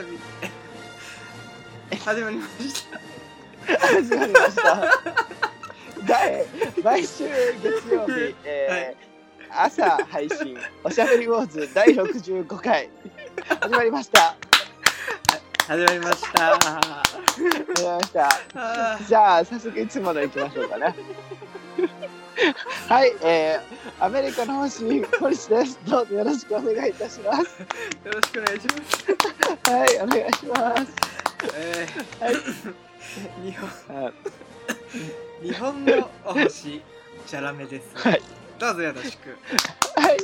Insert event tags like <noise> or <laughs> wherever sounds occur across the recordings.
曜日、始まりました。始まりました。第毎週月曜日、えー朝配信おしゃべりウォーズ第65回始まりました。始まりました始まりましたあじゃあ早速いつもの行きましょうかね <laughs> はい、えー、アメリカの星ポリスです。どうぞよろしくお願いいたします。ーよろしくお願いします。はいお願いします。えはい。ー、日本。はい。日本のお星チャラメです、はい。どうぞよろしく。はい。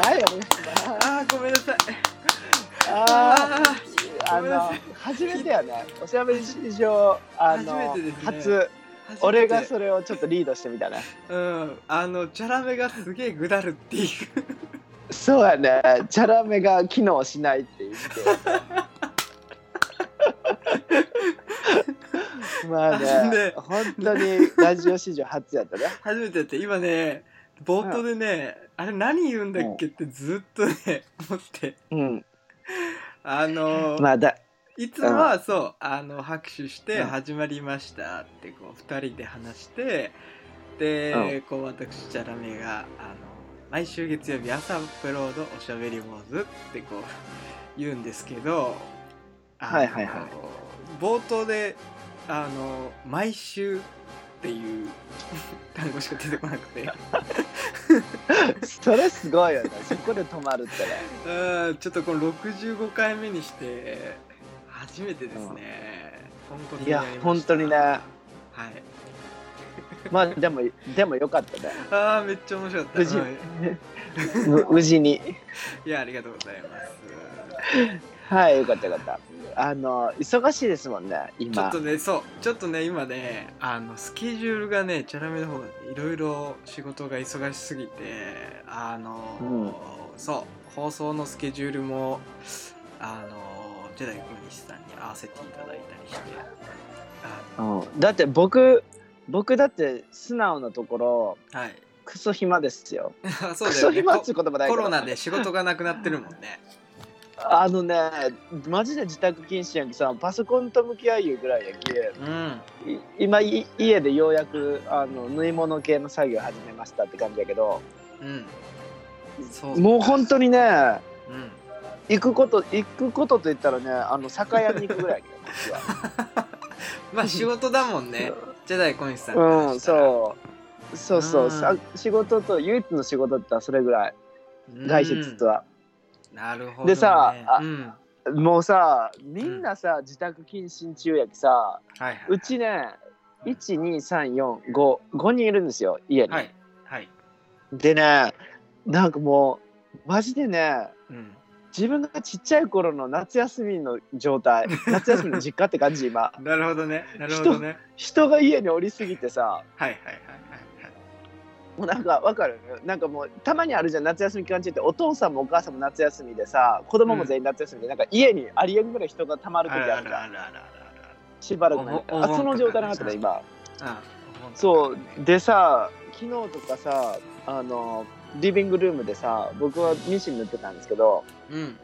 はいお願いします。あーごめんなさい。ああーあの初めてやね。おしゃべり史上あのね。初。ー俺がそれをちょっとリードしてみたね。うん。あのチャラメがすげえぐだるっていう。そうやね。チャラメが機能しないって言って。<laughs> まあねね本当にラジオ史上初やったね。初めてやって今ね冒頭でね、あれ何言うんだっけってずっとね思って。うん。あの、まあだいつもはそうあの拍手してうん。始まりましたってこう2人で話してで、こう私チャラメがあの毎週月曜日朝アップロードおしゃべり坊主ってこう言うんですけどはいはいはい。冒頭であの毎週っていう単語しか出てこなくて。それすごいよね。そこで止まるってね。<laughs> うんちょっとこの65回目にして初めてですね、本当にいや本当にね。はい。まあでもでもよかったね。ああめっちゃ面白かった。無事。はい。む <laughs> 無事に。いやありがとうございます。はいよかったよかった。あの忙しいですもんねちょ今っとねそう。ちょっとね今ねあのスケジュールがねチャラメの方がいろいろ仕事が忙しすぎてあの、そう。放送のスケジュールもあのジェダイ小西さんに合わせていただいたりして。あうん、だって僕僕だって素直なところのはい。クソ暇ですよ。<laughs> そうクだよね。こソ暇って言葉ないコロナで仕事がなくなってるもんね。あのねマジで自宅謹慎やけさパソコンと向き合いいうぐらいやけうん。い今い家でようやくあの縫い物系の作業始めましたって感じやけどうん。そうもう本当にねうん行くこと行くことと言ったらねあの酒屋に行くぐらい <laughs> まあ仕事だもんね。ジェダイ小西さん。うんそう。そうそう、うん。さ仕事と唯一の仕事だったらそれぐらい。うん。外出とは、なるほど、ね、でさあうん、もうさみんなさ、自宅謹慎中やけさはいはい、うちね12345人いるんですよ家に、はい。はい、でねなんかもうマジでねうん、自分がちっちゃい頃の夏休みの状態 <laughs> 夏休みの実家って感じ今。なるほどね。なるほどね。人が家におりすぎてさはいはいはいはい。もうなんかわかる？なんかもうたまにあるじゃん夏休み期間中ってお父さんもお母さんも夏休みでさ子供も全員夏休みで、なんか家にありえんぐらい人がたまる時はいああるじゃん。しばらくあその状態なかったね今そうでさ昨日とかさあのリビングルームでさ僕はミシン塗ってたんですけどううん。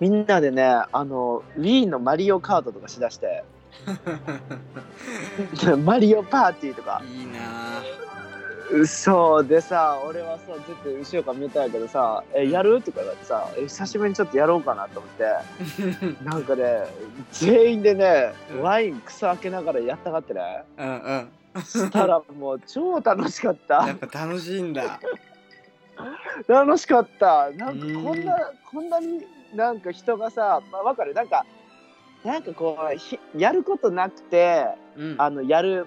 みんなでねあの Wii のマリオカートとかしだして <laughs> マリオパーティーとか。いいな。そうでさ俺はさずっと後ろから見たんやけどさ「えやる?」とか言われてさえ久しぶりにちょっとやろうかなと思って。ぁ <laughs> なんかね全員でねうん。ワイン草開けながらやったがってね。うんうん。したらもう超楽しかった。やっぱ楽しいんだ <laughs> 楽しかった。なんかうんこん。なこんなになんか人がさ、まあ、わかる？なんかなんかこうひやることなくてうん。あのやる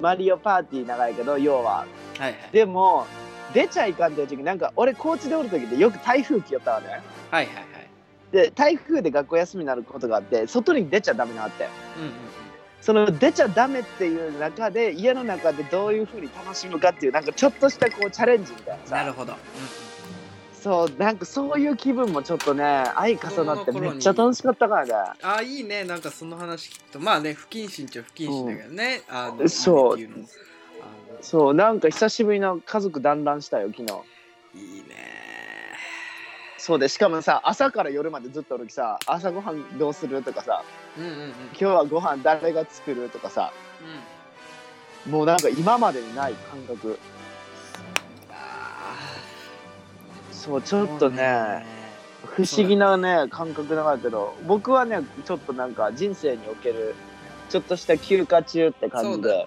マリオパーティー長いけど要は。はいはい。でも出ちゃいかんっていう時なんか俺高知でおる時ってよく台風来よったわね。はいはいはい。で台風で学校休みになることがあって外に出ちゃダメなってうんうんその出ちゃダメっていう中で家の中でどういうふうに楽しむかっていうなんかちょっとしたこうチャレンジみたいなさ。なるほど、そうなんかそういう気分もちょっとね相重なってめっちゃ楽しかったからね。ああいいね。なんかその話聞くとまあね不謹慎っちゃ不謹慎だけどね、あのそう。そうなんか久しぶりの家族団らんしたよ昨日。のいいね。そうでしかもさ朝から夜までずっとおるきさ朝ごはんどうするとかさうんうんうん。今日はご飯誰が作るとかさ。もうなんか今までにない感覚。あそうちょーっとね不思議なね感覚なんだけど僕はねちょっとなんか人生におけるちょっとした休暇中って感じで。そうだね。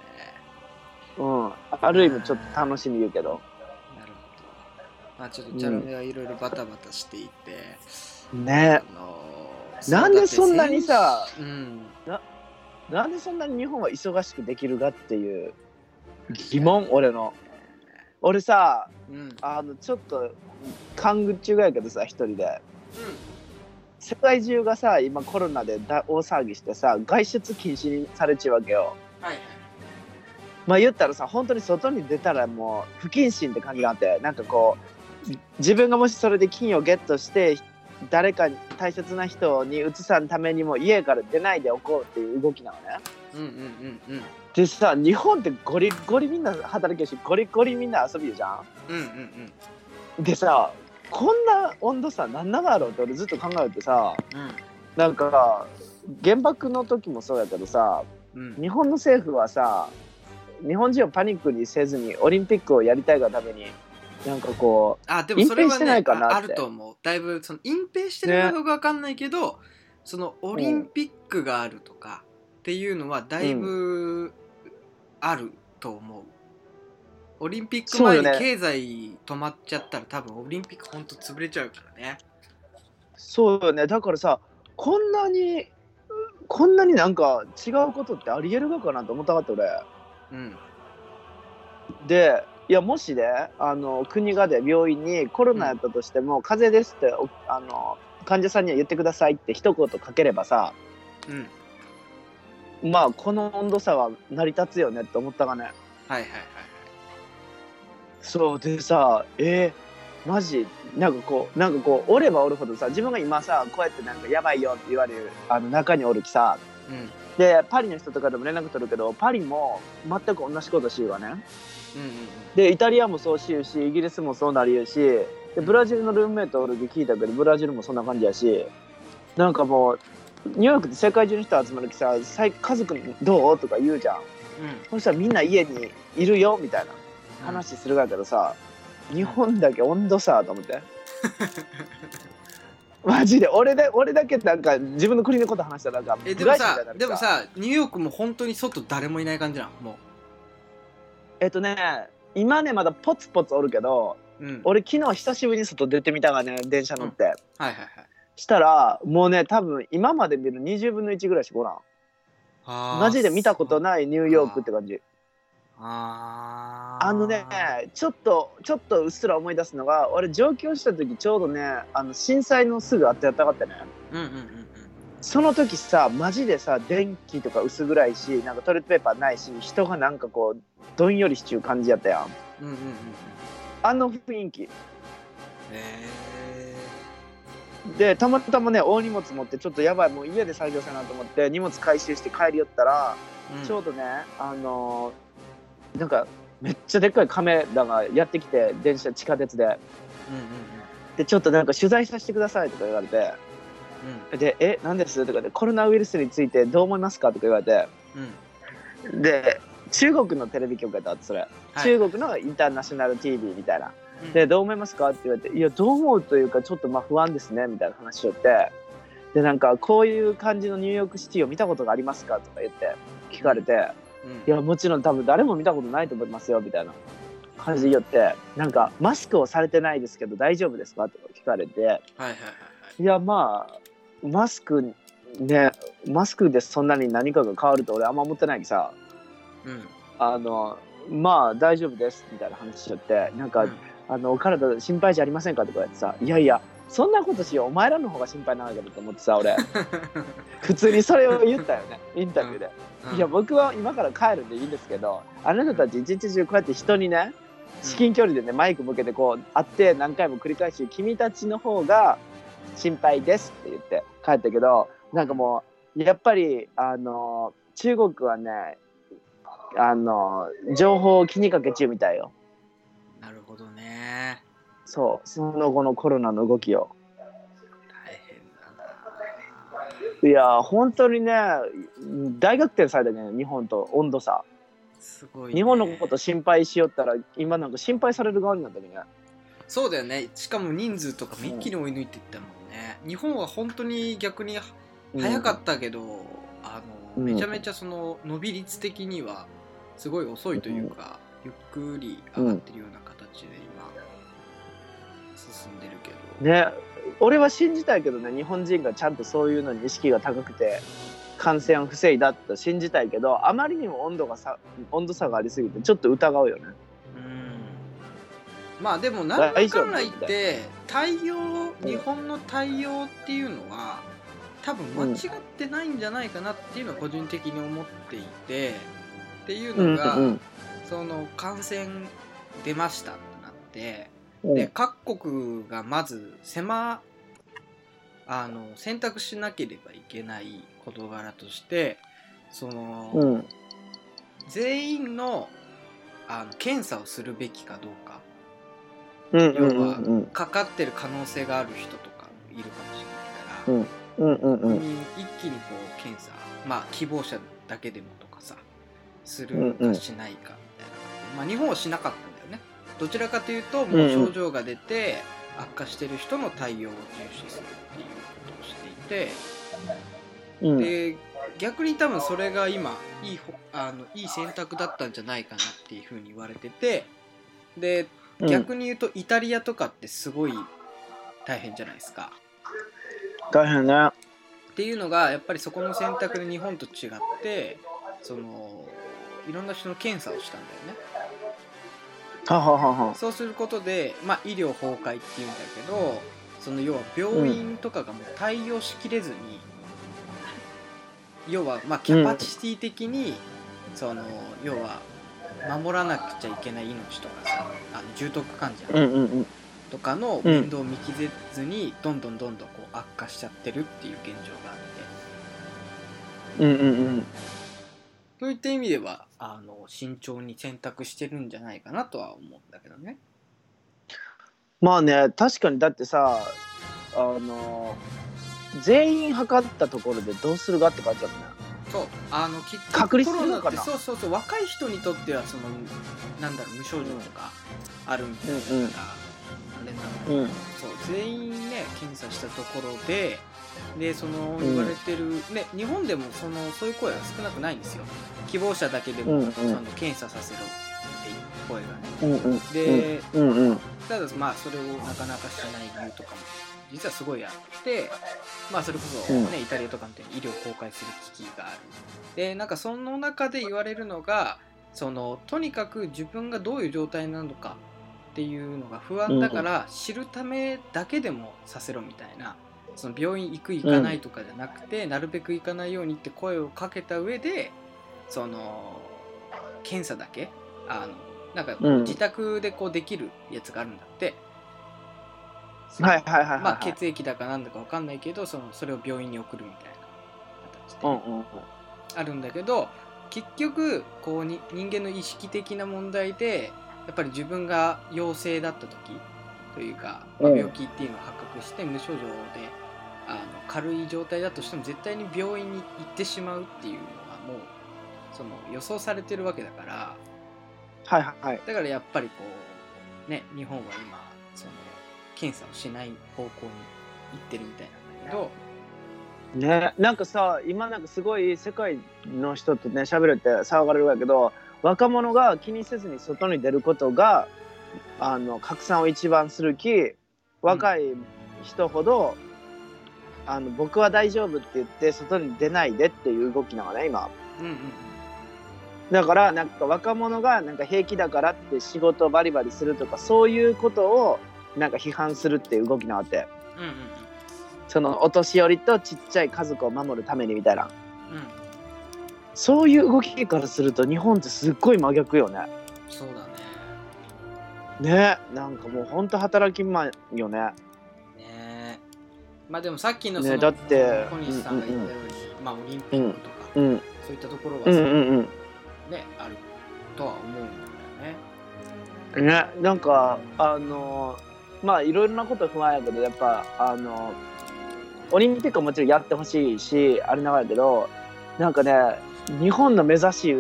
うん、ある意味ちょっと楽しみ言うけど。なるほど。まあちょっとチャラメはいろいろバタバタしていて、ね。あのなんでそんなにさそうん。なんでそんなに日本は忙しくできるかっていう疑問俺の。俺さうん。あのちょっと勘ぐっちゅうがやけどさ一人で。世界中がさ今コロナで大大騒ぎしてさ外出禁止にされちゅうわけよ。はいはい。まあ言ったらさ本当に外に出たらもう不謹慎って感じがあって。なんかこう自分がもしそれで金をゲットして誰かに大切な人に移さんためにも家から出ないでおこうっていう動きなのね。うんうんうんうん。でさ日本ってゴリゴリみんな働けるしゴリゴリみんな遊びよじゃん。うんうんうん。でさこんな温度差なんなだろうって俺ずっと考えてさうん。なんか原爆の時もそうやけどさうん。日本の政府はさ日本人をパニックにせずにオリンピックをやりたいがためになんかこあでもそれはねいかなって。ああると思う。だいぶその隠蔽してるかどうかわかんないけど、そのオリンピックがあるとかっていうのはだいぶあると思う、オリンピック前に経済止まっちゃったら多分オリンピックほんと潰れちゃうからね。うそうよね。だからさこんなにこんなになんか違うことってありえるがかなと思ったかった俺。うん。でいやもしねあの国がで病院にコロナやったとしても、風邪ですっておあの患者さんには言ってくださいって一言かければさうん。まあこの温度差は成り立つよねって思ったがね。はいはいはいそうでさえー、マジなんかこうなんかこうおればおるほどさ自分が今さこうやってなんかやばいよって言われるあの中におるきさはいうんでパリの人とかでも連絡取るけどパリも全く同じことしわね。うんうんでイタリアもそうしゆうしイギリスもそうなりゆうしでブラジルのルームメイトおるき聞いたけどブラジルもそんな感じやしなんかもうニューヨークって世界中の人集まるきさ「さい家族どう?」とか言うじゃん。うん。そしたらみんな家にいるよみたいなうん。話するがやけどさ、日本だけ温度差と思って <laughs> マジで。俺で俺だけなんか自分の国のこと話したらなんかえでもさでもさニューヨークも本当に外誰もいない感じなの？もえっとね今ねまだポツポツおるけどううん。俺昨日久しぶりに外出てみたがね電車乗って、はいはいはい。したらもうね多分今まで見る20分の1ぐらいしかおらん。マジで見たことないニューヨークって感じあー。あのねちょっとちょっとうっすら思い出すのが俺上京した時ちょうどねあの震災のすぐあってやったかったね。うんうんうんうん。その時さマジでさ電気とか薄暗いしなんかトイレットペーパーないし人がなんかこうどんよりしちゅう感じやったやん。うんうんうんうん。あの雰囲気。へでたまたまね大荷物持ってちょっとやばいもう家で作業せなと思って荷物回収して帰り寄ったら、えちょうどねあのーなんかめっちゃでっかいカメラがやってきて電車地下鉄で。うんうんでちょっとなんか取材させてくださいとか言われて。うん。で「え何です?」とかで「コロナウイルスについてどう思いますか?」とか言われて。うん。うんで中国のテレビ局やったそれ、はい。中国のインターナショナル TV みたいな。うん。でどう思いますか？って言われて「いやどう思うというかちょっとまあ不安ですね」みたいな話をって。でなんかこういう感じのニューヨークシティを見たことがありますか？とか言って聞かれて。うん「いやもちろん多分誰も見たことないと思いますよ」みたいな。感じで言ってなんか「マスクをされてないですけど大丈夫ですか?」とか聞かれて。はいはいはいはい。いやまあマスクねマスクでそんなに何かが変わると俺あんま思ってないけどさ。うん。あのまあ大丈夫ですみたいな話しちゃってなんか、うん。あのお体心配じゃありませんか？とか言ってさいやいやそんなことしよう。お前らの方が心配なんだけどと思ってさ俺。<laughs> 普通にそれを言ったよねインタビューで、いや僕は今から帰るんでいいんですけどあなたたち一日中こうやって人にね至近距離でねマイク向けてこう会って何回も繰り返し君たちの方が心配ですって言って帰ったけどなんかもうやっぱりあの中国はねあの情報を気にかけ中みたいよそう。その後のコロナの動きを。大変だな。いや本当にね大逆転されたね日本と温度差。すごい、ね、日本のこと心配しよったら今なんか心配される側になったね。そうだよね。しかも人数とか一気に追い抜いていったもんね、うん、日本は本当に逆に早かったけど、うん、あのめちゃめちゃその伸び率的にはすごい遅いというか、うん、ゆっくり上がってるような形で。進んでるけど。ね。俺は信じたいけどね日本人がちゃんとそういうのに意識が高くて感染を防いだと信じたいけどあまりにも温度がさ温度差がありすぎてちょっと疑うよね。うん。まあでも何らかんら言って対応日本の対応っていうのは多分間違ってないんじゃないかなっていうのは個人的に思っていてっていうのが、うんうん、その感染出ましたってなって、で各国がまず狭あの選択しなければいけない事柄としてその、うん、全員のあの検査をするべきかどうか、うんうん要はかかってる可能性がある人とかいるかもしれないから、うん。うんうんうん、一気にこう検査まあ希望者だけでもとかさするかしないかみたいな感じで、まあ、日本はしなかったどちらかというともう症状が出て悪化してる人の対応を重視するっていうことをしていて、うん、で逆に多分それが今いいあのいい選択だったんじゃないかなっていうふうに言われててで逆に言うとイタリアとかってすごい大変じゃないですか。大変ね。っていうのがやっぱりそこの選択で日本と違ってそのいろんな人の検査をしたんだよね。はははは。そうすることで、まあ、医療崩壊っていうんだけどその要は病院とかがもう対応しきれずに、うん、要はまあキャパシティ的に、うん、その要は守らなくちゃいけない命とかさあの重篤患者とかの面倒を見きれずに、どんどんどんどんこう悪化しちゃってるっていう現状があって。うんうんうんそういった意味ではあの慎重に選択してるんじゃないかなとは思うんだけどね。まあね確かにだってさあの全員測ったところでどうするかって感じだもんね。そう。あの結局コロナってそうそうそう。若い人にとってはそのなんだろう無症状とかあるみたいな、うんうん、あれなんだけど、うん、そう。全員ね検査したところででその言われてる、うん、ね、日本でもそのそういう声は少なくないんですよ。希望者だけでも、うんうん、その検査させろっていう声がね、うんうん、で、うんうん、ただまあそれをなかなかしない理由とかも実はすごいあってまあそれこそね、イタリアとかみたいに医療崩壊する危機がある。でなんかその中で言われるのがそのとにかく自分がどういう状態なのかっていうのが不安だから知るためだけでもさせろみたいなその病院行く行かないとかじゃなくて、うん、なるべく行かないようにって声をかけた上でその検査だけあのなんか自宅でこうできるやつがあるんだって。はいはいはい、はい、まあ血液だかなんだか分かんないけどそのそれを病院に送るみたいな形で、うんうん、あるんだけど結局こうに人間の意識的な問題でやっぱり自分が陽性だった時というか、まあ、病気っていうのを発覚して無症状であの軽い状態だとしても絶対に病院に行ってしまうっていうのはもうその予想されてるわけだから。はいはいだからやっぱりこうね日本は今その検査をしない方向に行ってるみたいなんだけど。ねなんかさ今なんかすごい世界の人とね喋るって騒がれるわけど若者が気にせずに外に出ることがあの拡散を一番するき若い人ほど、あの僕は大丈夫って言って外に出ないでっていう動きなのね今、うんうん、だからなんか若者がなんか平気だからって仕事バリバリするとかそういうことをなんか批判するっていう動きなわけ、うんうん、そのお年寄りとちっちゃい家族を守るためにみたいな、うん、そういう動きからすると日本ってすっごい真逆よね。そうだね。ねなんかもうほんと働きまよねまあでもさっきのその、ね、だって小西さんが言ったように、うんうん、まあオリンピックとか、うん、そういったところはさ、うんうんうん、ねあるとは思うんだよね。ねなんかあのまあいろいろなこと不安やけどやっぱあのオリンピックはもちろんやってほしいしあれなんだけどなんかね日本の目指し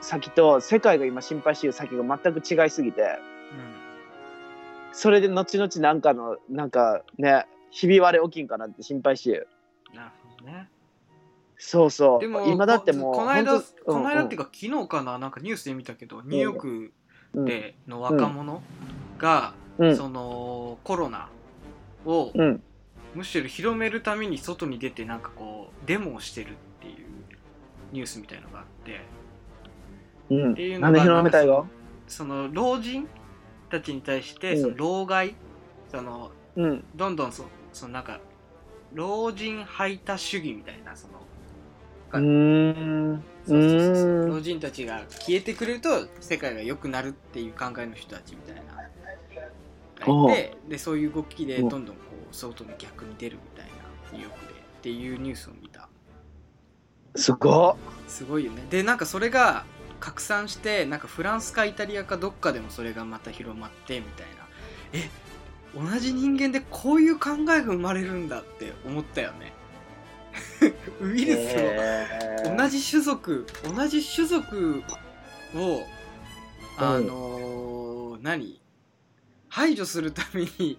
先と世界が今心配している先が全く違いすぎてそれで後々なんかのなんかねひび割れ起きんかなって心配して。るなるほどね。そうそう。でも今だってもうここの間この間ってうんいうか昨日かななんかニュースで見たけどニューヨークうんでの若者が、うん。そのコロナをうん。むしろ広めるために外に出てなんかこうデモをしてるっていうニュースみたいのがあって。うん。っていうのが広めたいがその老人たちに対してうん。その老害そのうん。どんどんそそのなんか老人排他主義みたいなそのうーん。そうそうそうそう。うーん。老人たちが消えてくれると世界が良くなるっていう考えの人たちみたいな。がいてでそういう動きでどんどんこう外に逆に出るみたいなニューヨークでっていうニュースを見た。すごっ。すごいよね。でなんかそれが拡散してなんかフランスかイタリアかどっかでもそれがまた広まってみたいな。え同じ人間でこういう考えが生まれるんだって思ったよね。<laughs> ウイルスを、えー。同じ種族同じ種族をあのー何？排除するために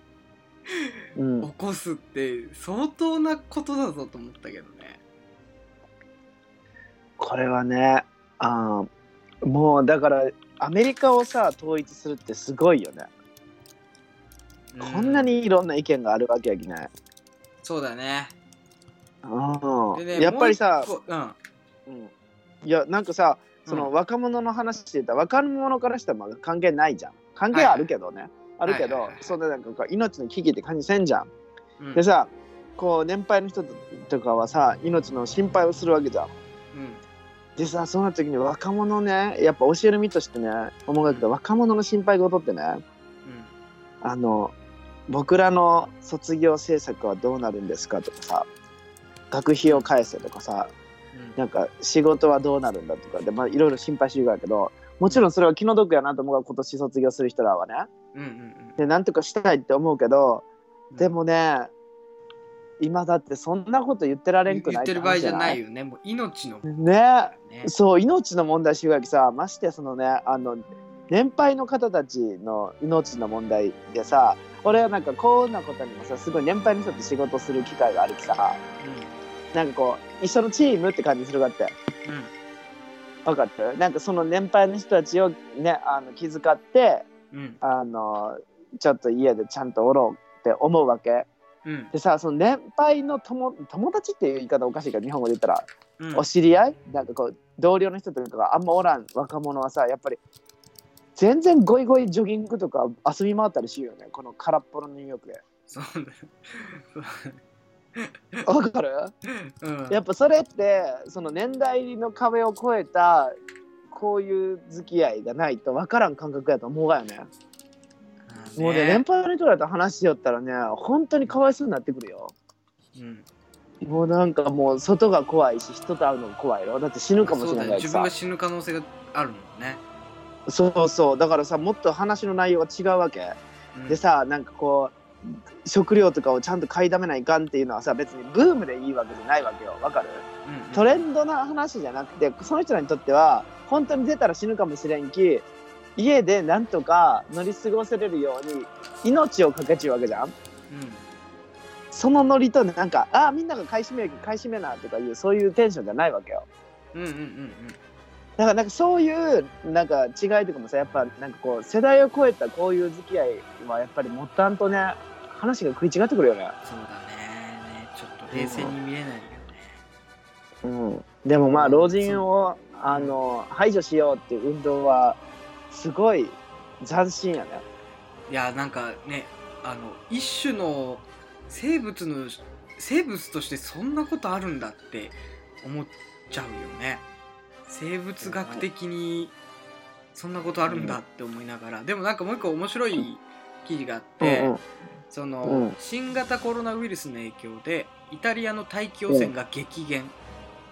うん。起こすって相当なことだぞと思ったけどね。これはねあーもうだからアメリカをさ統一するってすごいよね、こんなうにいろんな意見があるわけやきねそうだね。うん。でねやっぱりさもうん。うん。いやなんかさそのうん若者の話してたら若者からしたらまあ関係ないじゃん。関係あるけどね、あるけど、はいはいはいそんななんか命の危機って感じせんじゃん、うん。でさこう年配の人とかはさ命の心配をするわけじゃん。うん。でさそんな時に若者ねやっぱ教える身としてね思うけど若者の心配事ってねあの僕らの卒業制作はどうなるんですかとかさ学費を返せとかさうん。なんか仕事はどうなるんだとかでまあいろいろ心配してるからけどもちろんそれは気の毒やなと思うから今年卒業する人らはね。うんうんうん。でなんとかしたいって思うけどうん。でもね今だってそんなこと言ってられんくない言ってる場合じゃないよよね。もう命のね。ね。そう命の問題しがきさましてそのねあの年配の方たちの命の問題でさ俺はなんかこんなことにもさすごい年配の人と仕事する機会があるきさ。なんかこう一緒のチームって感じするがって。うんうん分かってる？なんかその年配の人たちをねあの気遣ってうん。あのちょっと家でちゃんとおろうって思うわけ。うん。でさその年配の友友達っていう言い方おかしいから日本語で言ったらうん。お知り合い？なんかこう同僚の人とかがあんまおらん若者はさやっぱり全然ゴイゴイジョギングとか遊び回ったりしようよね。この空っぽのニューヨークで。そうだよわかる？うん。やっぱそれってその年代の壁を越えたこういう付き合いがないと分からん感覚やと思うがよね。もうね年配の人らと話しよったらね本当にかわいそうになってくるよ。うん。もうなんかもう外が怖いし人と会うのが怖いよ。だって死ぬかもしれないし自分が死ぬ可能性があるもんねそうそう。だからさもっと話の内容が違うわけ。うん。でさなんかこう食料とかをちゃんと買いだめないかんっていうのはさ別にブームでいいわけじゃないわけよ。わかる？うんうん。トレンドな話じゃなくてその人らにとっては本当に出たら死ぬかもしれんき家でなんとか乗り過ごせれるように命をかけちゅうわけじゃんそのノリとなんかああみんなが買い占める買い占めなとかいうそういうテンションじゃないわけようんうんうん。うんだからなんかそういうなんか違いとかもさやっぱなんかこう世代を超えたこういう付き合いはやっぱりもったんとね話が食い違ってくるよね。そうだね。ねちょっと冷静に見れないよね。うん、でもまあ老人をあの排除しようっていう運動はすごい斬新やね。いやなんかねあの一種の生物の生物としてそんなことあるんだって思っちゃうよね生物学的にそんなことあるんだって思いながらでもなんかもう一個面白い記事があって、うんうん。その、うん。新型コロナウイルスの影響でイタリアの大気汚染が激減っ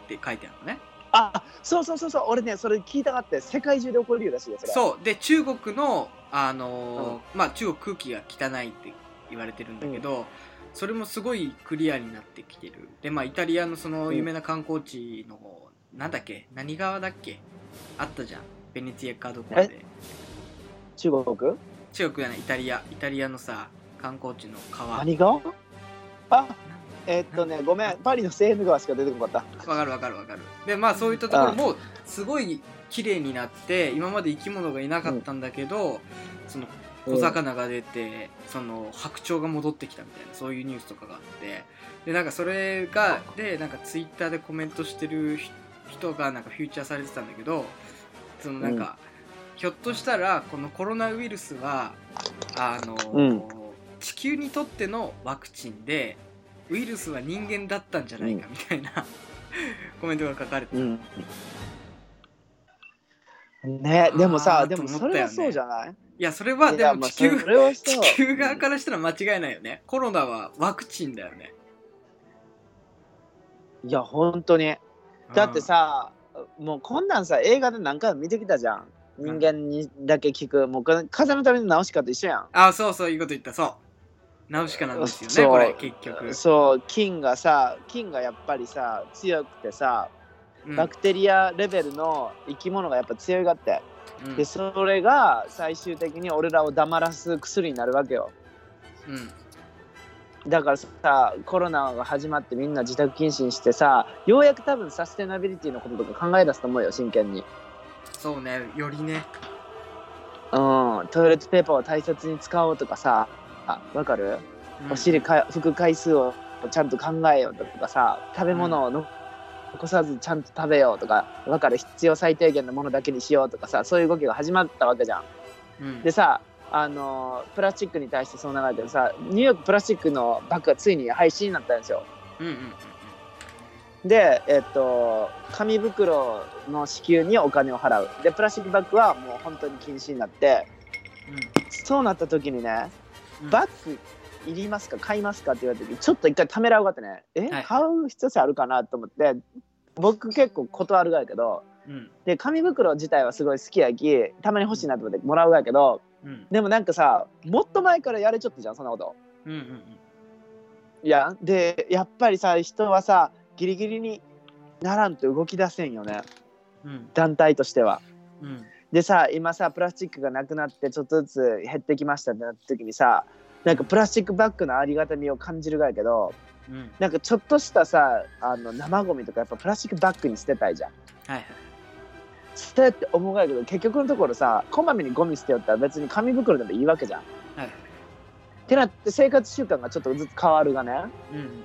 て書いてあるのね、あそうそうそうそう俺ねそれ聞いたがって世界中で起こるよらしいよそれ。そう。で中国のあのーまあ中国空気が汚いって言われてるんだけど、それもすごいクリアになってきてる。でまあイタリアのその有名な観光地の、なんだっけ？何川だっけ？あったじゃん。ベネツィアかどこかで。中国？中国じゃない。イタリア。イタリアのさ観光地の川。何があえーっとねごめん。パリのセーヌ川しか出てこなかっわかるわかるわかる。でまあそういったところもすごい綺麗になって今まで生き物がいなかったんだけど、そのた小魚が出て、その白鳥が戻ってきたみたいなそういうニュースとかがあって。でなんかそれがでなんかツイッターでコメントしてるひ人がなんかフューチャーされてたんだけどそのなんか、ひょっとしたらこのコロナウイルスはあの、うん。地球にとってのワクチンでウイルスは人間だったんじゃないかみたいな、コメントが書かれてた、うん。ねでもあさーとでもそれはそうじゃない？いやそれはいでも地球地球側からしたら間違いないよね。コロナはワクチンだよね。いや本当にだってさもうこんなんさ映画で何回も見てきたじゃん。人間にだけ聞く。もう風のための直し方一緒やん。あそうそういうこと言った。そう。ナウシカなんですよねこれ結局、そう。菌がさ菌がやっぱりさ強くてさうん。バクテリアレベルの生き物がやっぱ強いがって、うん。でそれが最終的に俺らを黙らす薬になるわけよ。うんだからさコロナが始まってみんな自宅謹慎してさようやく多分サステナビリティのこととか考え出すと思うよ真剣に。そうねよりね。うんトイレットペーパーを大切に使おうとかさあわかる、うん。お尻か拭く回数をちゃんと考えようとかさ食べ物をの残さずちゃんと食べようとかわかる？必要最低限のものだけにしようとかさそういう動きが始まったわけじゃん。うん。でさあのプラスチックに対してそう流れてるさニューヨークプラスチックのバッグがついに廃止になったんですよ。うんうんでえっと紙袋の支給にお金を払う。でプラスチックバッグはもう本当に禁止になって。そうなった時にねうん。バッグいりますか買いますかって言われた時ちょっと一回ためらうがってね。え、はい。買う必要性あるかなと思って。僕結構断るがやけど。うん。で紙袋自体はすごい好きやきたまに欲しいなと思ってもらうがやけどうん。でもなんかさもっと前からやれちゃったじゃんそんなこと。うんうんいやでやっぱりさ人はさギリギリにならんと動き出せんよね。うん。団体としては。うん。でさ今さプラスチックがなくなってちょっとずつ減ってきましたってなった時にさなんかプラスチックバッグのありがたみを感じるがやけどうん。なんかちょっとしたさあの生ゴミとかやっぱプラスチックバッグに捨てたいじゃん。はいはい捨てって思うがやけど結局のところさこまめにゴミ捨てよったら別に紙袋でもいいわけじゃん。っはい。てなって生活習慣がちょっとずつ変わるがね。うん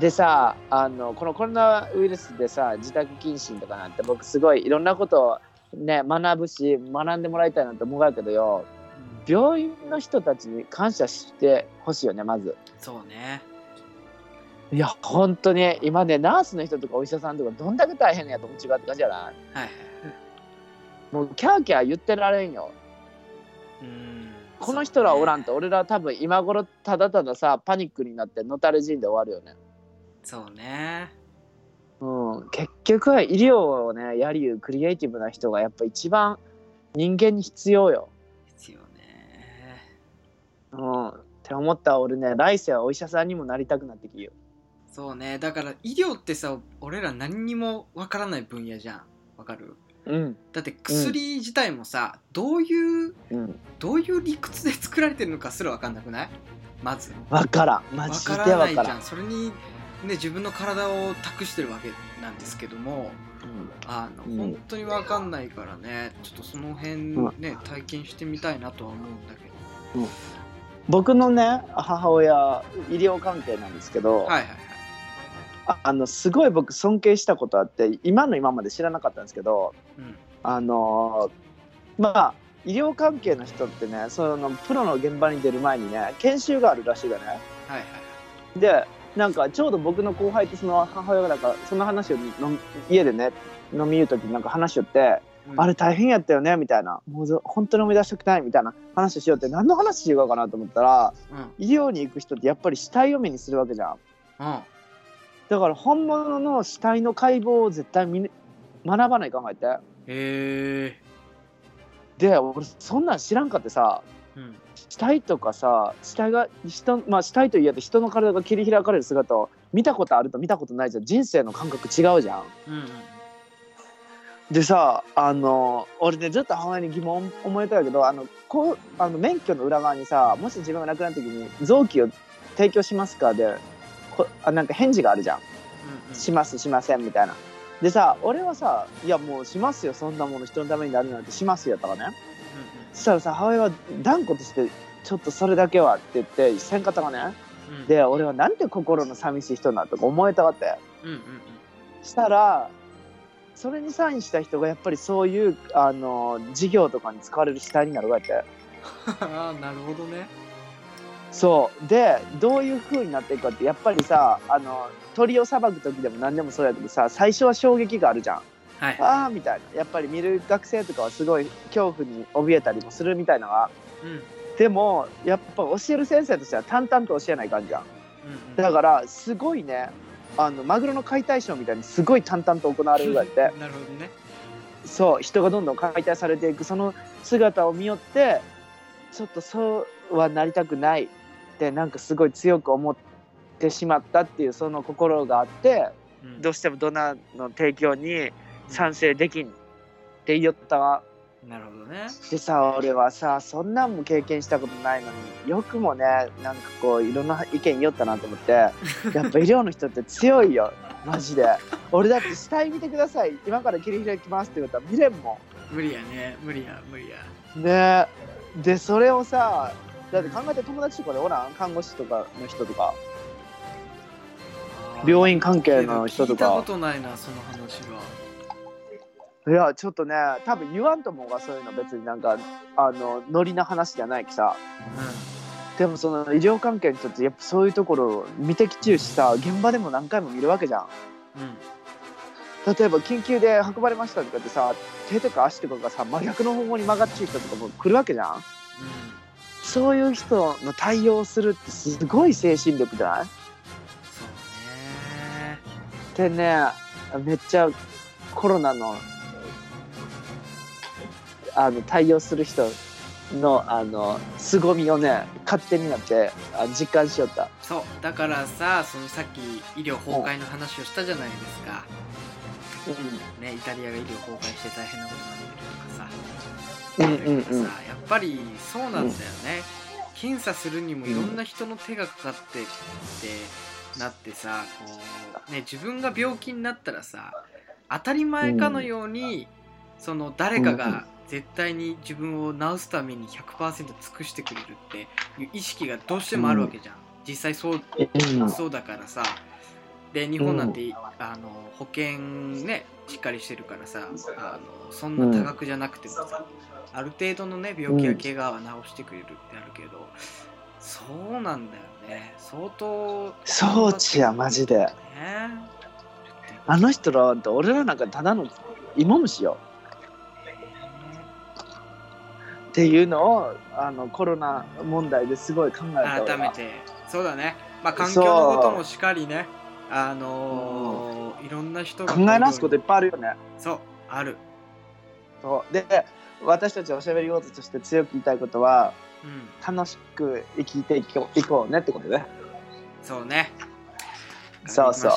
でさあのこのコロナウイルスでさ自宅謹慎とかなんて僕すごいいろんなことをね学ぶし学んでもらいたいなって思うがやけどよ。病院の人たちに感謝してほしいよねまず。そうねいや本当に今ねナースの人とかお医者さんとかどんだけ大変やと思う違うって感じじゃない？はいはいもうキャーキャー言ってられんよ。うん。この人らおらんとと俺ら多分今頃ただたださパニックになってのたれ死んで終わるよね。そうね。うん結局は医療をねやりゆうクリエイティブな人がやっぱ一番人間に必要よ。必要ね。うん。って思った俺ね来世はお医者さんにもなりたくなってきるよそうね。だから医療ってさ俺ら何にもわからない分野じゃん。わかる？うん。だって薬自体もさ、どういううん。どういう理屈で作られてるのかすらわかんなくない？まず。わからん。マわジからないじゃん。それにね自分の体を託してるわけなんですけどもあの、うん。本当にわかんないからね。ちょっとその辺うん。ね、体験してみたいなとは思うんだけど。僕のね母親医療関係なんですけど、はいはいはいああのすごい僕尊敬したことあって今の今まで知らなかったんですけどうん。あのーまあ医療関係の人ってねそのプロの現場に出る前にね研修があるらしいがね。はいはいでなんかちょうど僕の後輩とその母親がなんかその話をの家でね飲み言う時になんか話しよって、うん。あれ大変やったよねみたいな。もうず本当に思い出したくないみたいな話をしようって何の話しようかなと思ったらうん。医療に行く人ってやっぱり死体を目にするわけじゃん。うんだから本物の死体の解剖を絶対見ね学ばない考えて。へえで俺そんなん知らんかってさうん。死体とかさ死体が人まあ死体といえば人の体が切り開かれる姿を見たことあると見たことないじゃん。人生の感覚違うじゃん。うんうんでさあの俺ねずっと母親に疑問思えたんだけどあのこうあの免許の裏側にさもし自分が亡くなった時に臓器を提供しますかでこあなんか返事があるじゃん。うんうん。しますしませんみたいな。でさ俺はさ「いやもうしますよそんなもの人のためになるなんてしますよ」とかね。そしたらさ母親は断固として「ちょっとそれだけは」って言ってせんかったがね。うん。うんで俺はなんて心の寂しい人なんとか思えたわってうんうんうん。したらそれにサインした人がやっぱりそういうあの事業とかに使われる死体になるわけ。<laughs> なるほどねそう。でどういう風になっていくかってやっぱりさあの鳥をさばく時でも何でもそうやけどさ最初は衝撃があるじゃん。はい。ああみたいな。やっぱり見る学生とかはすごい恐怖に怯えたりもするみたいなのがうん。うんでもやっぱ教える先生としては淡々と教えない感じじゃんうんだからすごいねあのマグロの解体ショーみたいにすごい淡々と行われるわけ <laughs> なるほどね。そう人がどんどん解体されていくその姿を見よってちょっとそうはなりたくないってなんかすごい強く思ってしまったっていうその心があってうん。どうしてもドナーの提供に賛成できんって言ったわ。なるほどね。でさ俺はさそんなんも経験したことないのによくもねなんかこういろんな意見言おったなと思って <laughs> やっぱ医療の人って強いよ。マジで。俺だって死体見てください。今から切り開きますって言ったら見れんもん。無理やね。無理や無理や。ね。でそれをさだって考えて友達とかでおらん？看護師とかの人とか。病院関係の人とか。聞いたことないなその話は。いやちょっとね多分言わんと思うわそういうの別になんかあのノリな話じゃないきさ。でもその医療関係の人ってやっぱそういうところを見てきちゅうしさ現場でも何回も見るわけじゃん。うん。うん例えば緊急で運ばれましたとかってさ手とか足とかがさ真逆の方向に曲がっちゅう人とかも来るわけじゃんそういう人の対応するってすごい精神力じゃない？そうね。でねめっちゃコロナのあの対応する人のあの凄みをね勝手になってあ実感しよった。そう。だからさそのさっき医療崩壊の話をしたじゃないですか、ね、イタリアが医療崩壊して大変なことになってるとかさ、うんうんうん。さやっぱりそうなんだよね、検査するにもいろんな人の手がかかってってなってさこう、ね、自分が病気になったらさ当たり前かのように、その誰かうんうん。が絶対に自分を治すために100%尽くしてくれるっていう意識がどうしてもあるわけじゃん、実際そううんそうだからさで日本なんて、あの保険ねしっかりしてるからさあのそんな多額じゃなくてもさ、ある程度のね病気や怪我は治してくれるってあるけど、そうなんだよね。相当装置やマジで。ねあの人ら俺らなんかただの芋虫よ。っていうのをあのコロナ問題ですごい考えた改めて。そうだね。まあ環境のこともしっかりねあのーいろんな人が考え直すこといっぱいあるよね。そうある。そう。で私たちおしゃべり王子として強く言いたいことはうん。楽しく生きていこういこうねってことね。そうね。そうそう。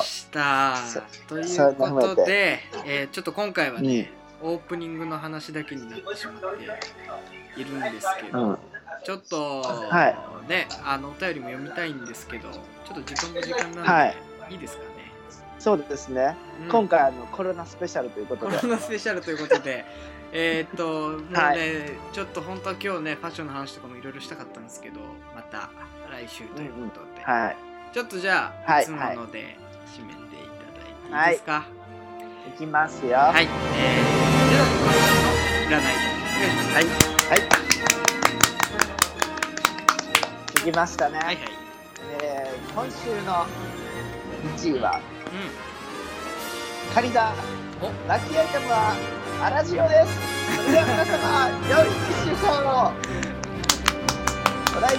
といそう。うことで、えーちょっと今回はね、オープニングの話だけになってしまっているんですけど、うん。ちょっと、はね、あのお便りも読みたいんですけど、ちょっと時間も時間なんで、はいい、いですかね。そうですね、うん。今回あのコロナスペシャルということで。コロナスペシャルということで、<laughs> えーっと、もうね、はい。ちょっと本当は今日ね、ファッションの話とかもいろいろしたかったんですけど、また来週ということで、はい。ちょっとじゃあ、はいいつもので締めていただいていいですか？い。きますよ。はい、えー、では今週の占いお願い。します。はい。はい。いきましたね、はいはい。えー今週の1位はうカニ座。お。ラッキーアイテムはアラジオです。それでは皆様良い1週間を。<laughs> お大事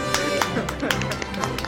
に